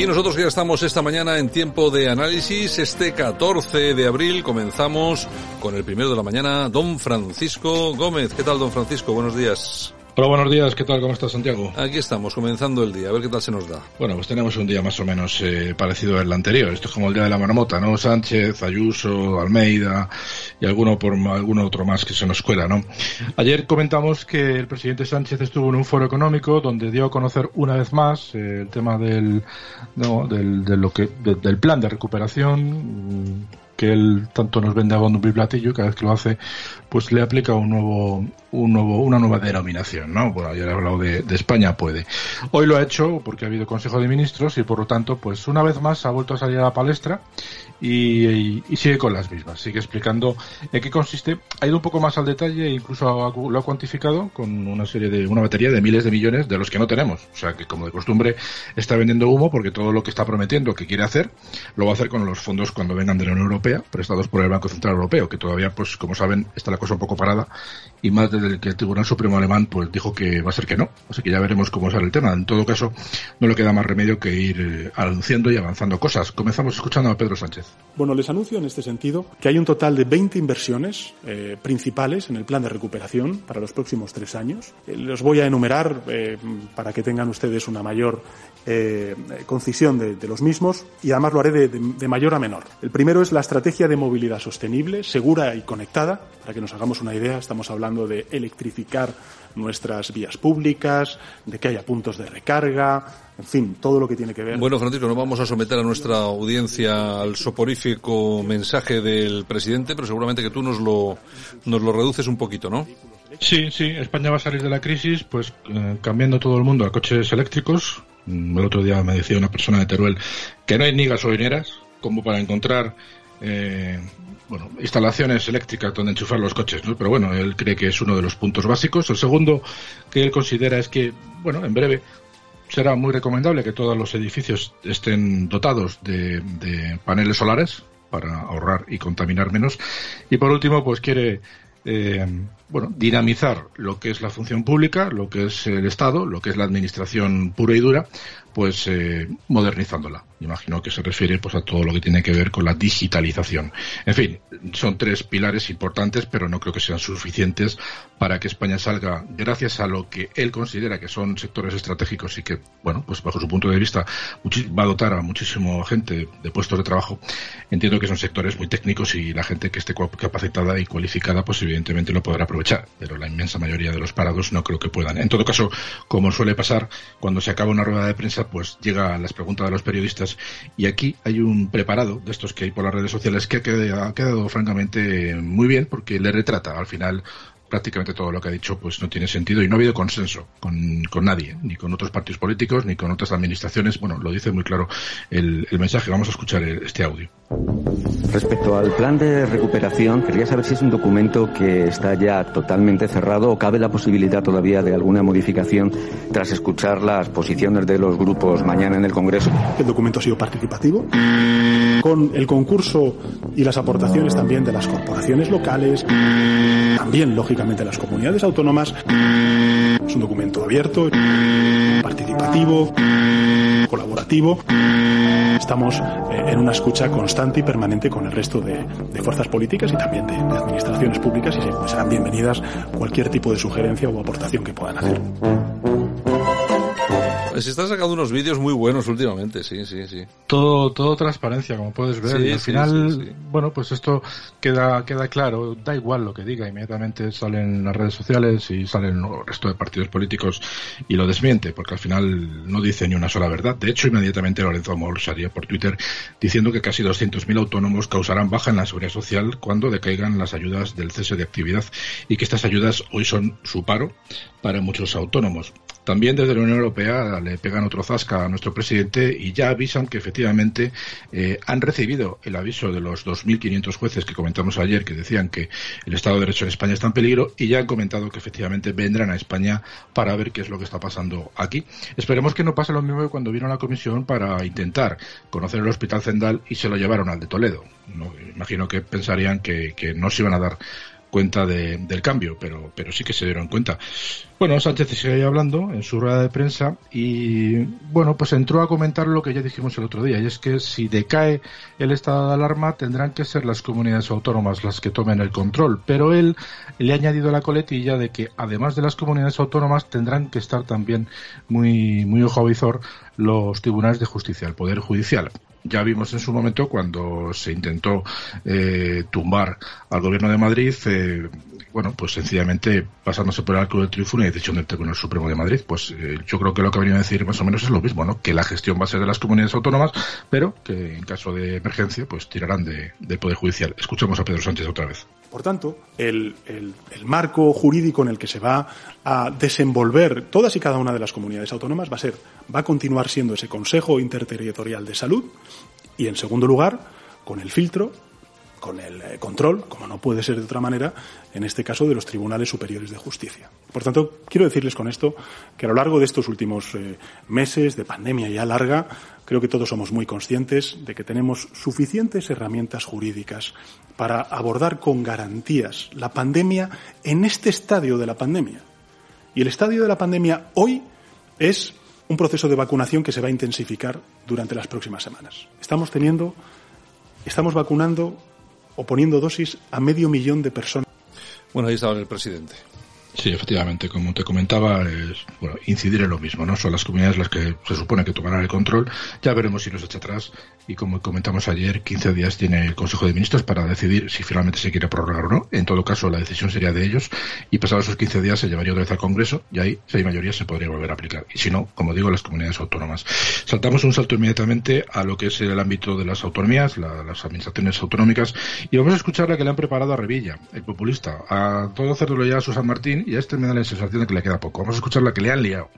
Y nosotros ya estamos esta mañana en tiempo de análisis. Este 14 de abril comenzamos con el primero de la mañana, don Francisco Gómez. ¿Qué tal, don Francisco? Buenos días. Hola, buenos días. ¿Qué tal? ¿Cómo estás, Santiago? Aquí estamos, comenzando el día. A ver qué tal se nos da. Bueno, pues tenemos un día más o menos eh, parecido al anterior. Esto es como el día de la marmota, ¿no? Sánchez, Ayuso, Almeida y alguno por alguno otro más que se nos cuela, ¿no? Ayer comentamos que el presidente Sánchez estuvo en un foro económico donde dio a conocer una vez más eh, el tema del, no, del, de lo que, de, del plan de recuperación que él tanto nos vende a bombo y platillo, cada vez que lo hace, pues le aplica un nuevo, un nuevo, una nueva denominación, ¿no? Bueno, ayer he hablado de, de, España puede. Hoy lo ha hecho porque ha habido Consejo de Ministros y por lo tanto, pues una vez más ha vuelto a salir a la palestra y, sigue con las mismas. Sigue explicando en qué consiste. Ha ido un poco más al detalle e incluso lo ha cuantificado con una serie de, una batería de miles de millones de los que no tenemos. O sea que como de costumbre está vendiendo humo porque todo lo que está prometiendo que quiere hacer, lo va a hacer con los fondos cuando vengan de la Unión Europea prestados por el Banco Central Europeo, que todavía, pues como saben, está la cosa un poco parada y más desde que el Tribunal Supremo Alemán pues dijo que va a ser que no. Así que ya veremos cómo sale el tema. En todo caso, no le queda más remedio que ir eh, anunciando y avanzando cosas. Comenzamos escuchando a Pedro Sánchez. Bueno, les anuncio en este sentido que hay un total de 20 inversiones eh, principales en el plan de recuperación para los próximos tres años. Eh, los voy a enumerar eh, para que tengan ustedes una mayor concisión de, los mismos y además lo haré de, mayor a menor. El primero es la estrategia de movilidad sostenible, segura y conectada. Para que nos hagamos una idea, estamos hablando de electrificar nuestras vías públicas, de que haya puntos de recarga, en fin, todo lo que tiene que ver. Bueno, Francisco, no vamos a someter a nuestra audiencia al soporífico mensaje del presidente, pero seguramente que tú nos lo, nos lo reduces un poquito, ¿no? Sí, sí, España va a salir de la crisis, pues eh, cambiando todo el mundo a coches eléctricos. El otro día me decía una persona de Teruel que no hay ni gasolineras como para encontrar eh, bueno, instalaciones eléctricas donde enchufar los coches, ¿no? Pero bueno, él cree que es uno de los puntos básicos. El segundo que él considera es que, bueno, en breve será muy recomendable que todos los edificios estén dotados de, paneles solares para ahorrar y contaminar menos. Y por último, pues quiere eh, bueno, dinamizar lo que es la función pública, lo que es el Estado, lo que es la administración pura y dura, pues eh, modernizándola. Imagino que se refiere pues a todo lo que tiene que ver con la digitalización. En fin, son tres pilares importantes, pero no creo que sean suficientes para que España salga, gracias a lo que él considera que son sectores estratégicos y que, bueno, pues bajo su punto de vista va a dotar a muchísima gente de puestos de trabajo. Entiendo que son sectores muy técnicos y la gente que esté capacitada y cualificada, pues evidentemente lo podrá aprovechar, pero la inmensa mayoría de los parados no creo que puedan. En todo caso, como suele pasar, cuando se acaba una rueda de prensa, pues llegan las preguntas de los periodistas. Y aquí hay un preparado de estos que hay por las redes sociales que ha quedado francamente muy bien porque le retrata al final prácticamente todo lo que ha dicho pues no tiene sentido y no ha habido consenso con, con nadie, ni con otros partidos políticos, ni con otras administraciones. Bueno, lo dice muy claro el, el mensaje. Vamos a escuchar este audio. Respecto al plan de recuperación, quería saber si es un documento que está ya totalmente cerrado o cabe la posibilidad todavía de alguna modificación tras escuchar las posiciones de los grupos mañana en el Congreso. El documento ha sido participativo, con el concurso y las aportaciones también de las corporaciones locales, también, lógicamente, las comunidades autónomas. Es un documento abierto, participativo, colaborativo. Estamos eh, en una escucha constante y permanente con el resto de, fuerzas políticas y también de, administraciones públicas y serán bienvenidas cualquier tipo de sugerencia o aportación que puedan hacer. Se están sacando unos vídeos muy buenos últimamente, sí, sí, sí. Todo, todo transparencia, como puedes ver. y al final, bueno, pues esto queda, queda claro. Da igual lo que diga, inmediatamente salen las redes sociales y salen el resto de partidos políticos y lo desmiente, porque al final no dice ni una sola verdad. De hecho, inmediatamente Lorenzo Amor salía por Twitter diciendo que casi 200.000 autónomos causarán baja en la seguridad social cuando decaigan las ayudas del cese de actividad y que estas ayudas hoy son su paro para muchos autónomos. También desde la Unión Europea le pegan otro zasca a nuestro presidente y ya avisan que efectivamente eh, han recibido el aviso de los 2.500 jueces que comentamos ayer que decían que el Estado de Derecho en España está en peligro y ya han comentado que efectivamente vendrán a España para ver qué es lo que está pasando aquí. Esperemos que no pase lo mismo que cuando vino la comisión para intentar conocer el Hospital Zendal y se lo llevaron al de Toledo. No, imagino que pensarían que, no se iban a dar cuenta del cambio, pero sí que se dieron cuenta. Bueno, Sánchez sigue hablando en su rueda de prensa y, bueno, pues entró a comentar lo que ya dijimos el otro día, y es que si decae el estado de alarma tendrán que ser las comunidades autónomas las que tomen el control, pero él le ha añadido la coletilla de que además de las comunidades autónomas tendrán que estar también muy, muy ojo a visor los tribunales de justicia, el Poder Judicial. Ya vimos en su momento cuando se intentó eh, tumbar al gobierno de Madrid, eh, bueno, pues sencillamente pasándose por el arco del triunfo decisión del Tribunal Supremo de Madrid. Pues eh, yo creo que lo que ha venido a decir más o menos es lo mismo, ¿no? Que la gestión va a ser de las comunidades autónomas, pero que en caso de emergencia, pues tirarán de, del Poder Judicial. Escuchemos a Pedro Sánchez otra vez. Por tanto, el, marco jurídico en el que se va a desenvolver todas y cada una de las comunidades autónomas va a ser, va a continuar siendo ese Consejo Interterritorial de Salud y, en segundo lugar, con el filtro con el eh, control, como no puede ser de otra manera, en este caso de los tribunales superiores de justicia. Por tanto, quiero decirles con esto que a lo largo de estos últimos eh, meses de pandemia ya larga, creo que todos somos muy conscientes de que tenemos suficientes herramientas jurídicas para abordar con garantías la pandemia en este estadio de la pandemia. Y el estadio de la pandemia hoy es un proceso de vacunación que se va a intensificar durante las próximas semanas. Estamos teniendo, estamos vacunando o poniendo dosis a medio millón de personas. Bueno, ahí estaba el presidente. Sí, efectivamente, como te comentaba, es bueno, incidir en lo mismo, ¿no? Son las comunidades las que se supone que tomarán el control. Ya veremos si nos echa atrás. Y como comentamos ayer, 15 días tiene el Consejo de Ministros para decidir si finalmente se quiere prorrogar o no. En todo caso, la decisión sería de ellos. Y pasados esos 15 días se llevaría otra vez al Congreso y ahí, si hay mayoría, se podría volver a aplicar. Y si no, como digo, las comunidades autónomas. Saltamos un salto inmediatamente a lo que es el ámbito de las autonomías, las administraciones autonómicas. Y vamos a escuchar la que le han preparado a Revilla, el populista. A todo hacerlo ya a Susan Martín y a este me da la sensación de que le queda poco. Vamos a escuchar la que le han liado.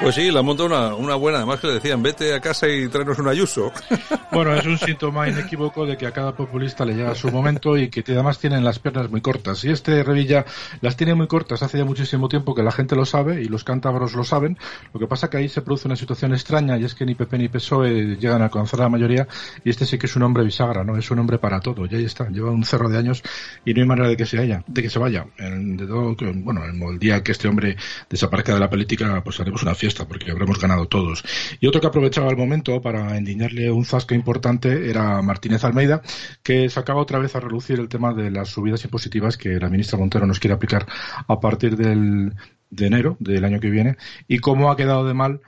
Pues sí, la monta una, una buena. Además que le decían, vete a casa y tráenos un ayuso. Bueno, es un síntoma inequívoco de que a cada populista le llega su momento y que además tienen las piernas muy cortas. Y este Revilla las tiene muy cortas hace ya muchísimo tiempo que la gente lo sabe y los cántabros lo saben. Lo que pasa que ahí se produce una situación extraña y es que ni PP ni PSOE llegan a alcanzar la mayoría y este sí que es un hombre bisagra, ¿no? Es un hombre para todo. Y ahí está, lleva un cerro de años y no hay manera de que se haya, de que se vaya. de todo, bueno, el día que este hombre desaparezca de la política, pues haremos una fiesta porque habremos ganado todos. Y otro que aprovechaba el momento para endiñarle un zasca importante era Martínez Almeida, que sacaba otra vez a relucir el tema de las subidas impositivas que la ministra Montero nos quiere aplicar a partir del, de enero del año que viene y cómo ha quedado de mal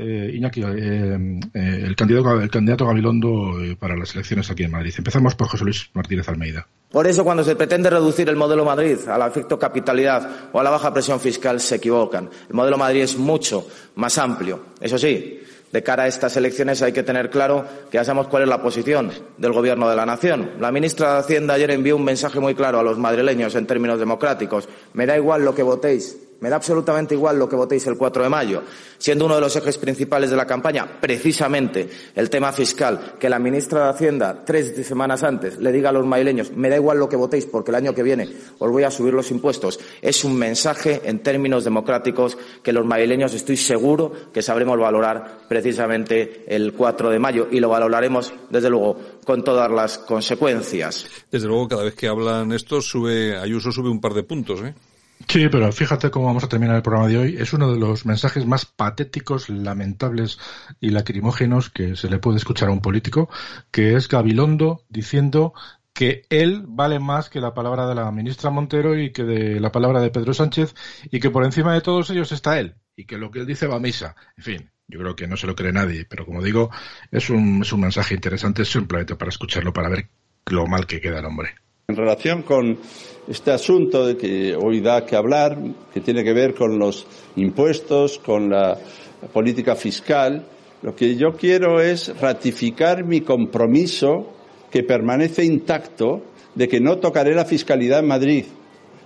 eh, Iñaki, eh, eh, el, candidato, el candidato Gabilondo para las elecciones aquí en Madrid. Empezamos por José Luis Martínez Almeida. Por eso, cuando se pretende reducir el modelo Madrid al efecto capitalidad o a la baja presión fiscal, se equivocan. El modelo Madrid es mucho más amplio. Eso sí, de cara a estas elecciones hay que tener claro que ya sabemos cuál es la posición del Gobierno de la Nación. La ministra de Hacienda ayer envió un mensaje muy claro a los madrileños en términos democráticos. Me da igual lo que votéis, me da absolutamente igual lo que votéis el 4 de mayo, siendo uno de los ejes principales de la campaña precisamente el tema fiscal, que la ministra de Hacienda tres semanas antes le diga a los madrileños me da igual lo que votéis porque el año que viene os voy a subir los impuestos, es un mensaje en términos democráticos que los madrileños estoy seguro que sabremos valorar precisamente el 4 de mayo y lo valoraremos desde luego con todas las consecuencias. Desde luego cada vez que hablan estos sube Ayuso sube un par de puntos, ¿eh? Sí, pero fíjate cómo vamos a terminar el programa de hoy. Es uno de los mensajes más patéticos, lamentables y lacrimógenos que se le puede escuchar a un político, que es Gabilondo diciendo que él vale más que la palabra de la ministra Montero y que de la palabra de Pedro Sánchez y que por encima de todos ellos está él y que lo que él dice va a misa. En fin, yo creo que no se lo cree nadie, pero como digo, es un, es un mensaje interesante simplemente para escucharlo, para ver lo mal que queda el hombre. En relación con este asunto de que hoy da que hablar, que tiene que ver con los impuestos, con la política fiscal, lo que yo quiero es ratificar mi compromiso que permanece intacto de que no tocaré la fiscalidad en Madrid,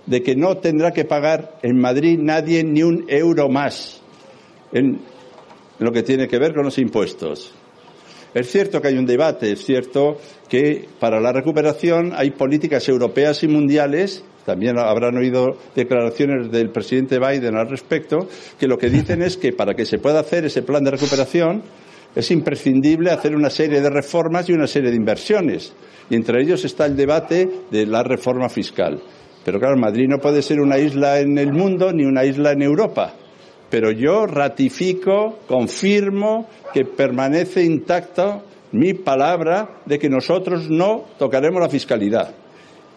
de que no tendrá que pagar en Madrid nadie ni un euro más en lo que tiene que ver con los impuestos. Es cierto que hay un debate, es cierto que para la recuperación hay políticas europeas y mundiales, también habrán oído declaraciones del presidente Biden al respecto, que lo que dicen es que para que se pueda hacer ese plan de recuperación es imprescindible hacer una serie de reformas y una serie de inversiones. Y entre ellos está el debate de la reforma fiscal. Pero claro, Madrid no puede ser una isla en el mundo ni una isla en Europa pero yo ratifico, confirmo que permanece intacta mi palabra de que nosotros no tocaremos la fiscalidad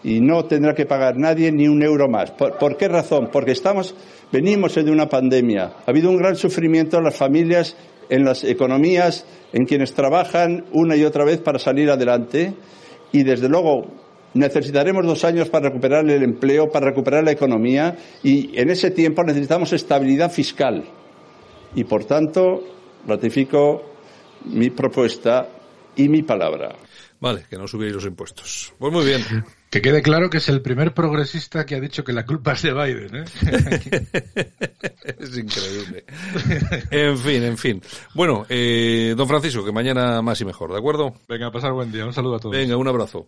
y no tendrá que pagar nadie ni un euro más. ¿Por, qué razón? Porque estamos, venimos de una pandemia. Ha habido un gran sufrimiento en las familias, en las economías, en quienes trabajan una y otra vez para salir adelante y desde luego necesitaremos dos años para recuperar el empleo, para recuperar la economía y en ese tiempo necesitamos estabilidad fiscal. Y por tanto, ratifico mi propuesta y mi palabra. Vale, que no subáis los impuestos. Pues muy bien. Que quede claro que es el primer progresista que ha dicho que la culpa es de Biden, ¿eh? es increíble. En fin, en fin. Bueno, eh, don Francisco, que mañana más y mejor, ¿de acuerdo? Venga, a pasar buen día. Un saludo a todos. Venga, un abrazo.